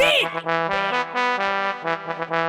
ピー